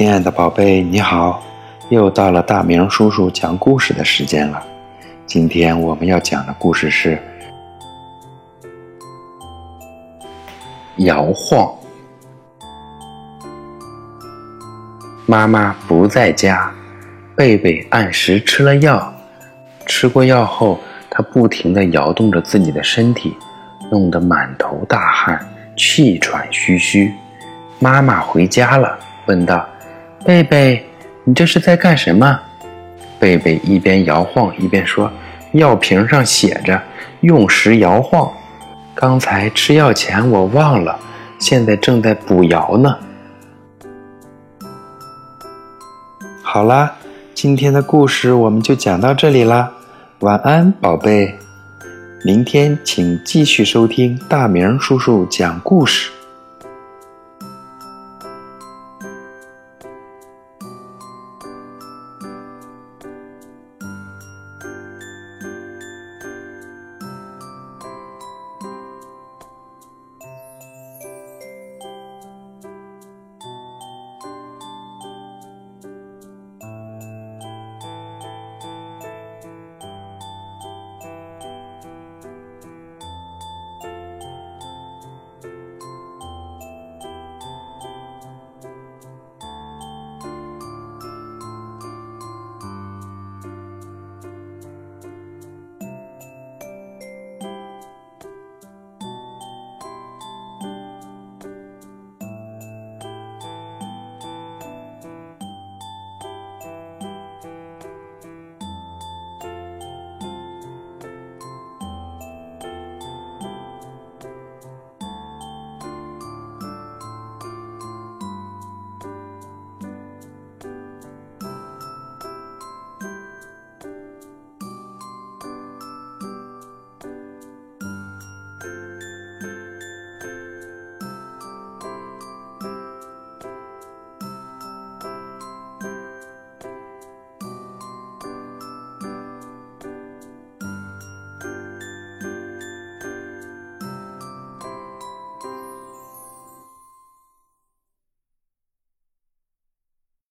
亲爱的宝贝，你好！又到了大明叔叔讲故事的时间了。今天我们要讲的故事是《摇晃》。妈妈不在家，贝贝按时吃了药。吃过药后，他不停地摇动着自己的身体，弄得满头大汗，气喘吁吁。妈妈回家了。问道：“贝贝，你这是在干什么？”贝贝一边摇晃一边说：“药瓶上写着用时摇晃，刚才吃药前我忘了，现在正在补摇呢。”好啦，今天的故事我们就讲到这里啦，晚安，宝贝。明天请继续收听大明叔叔讲故事。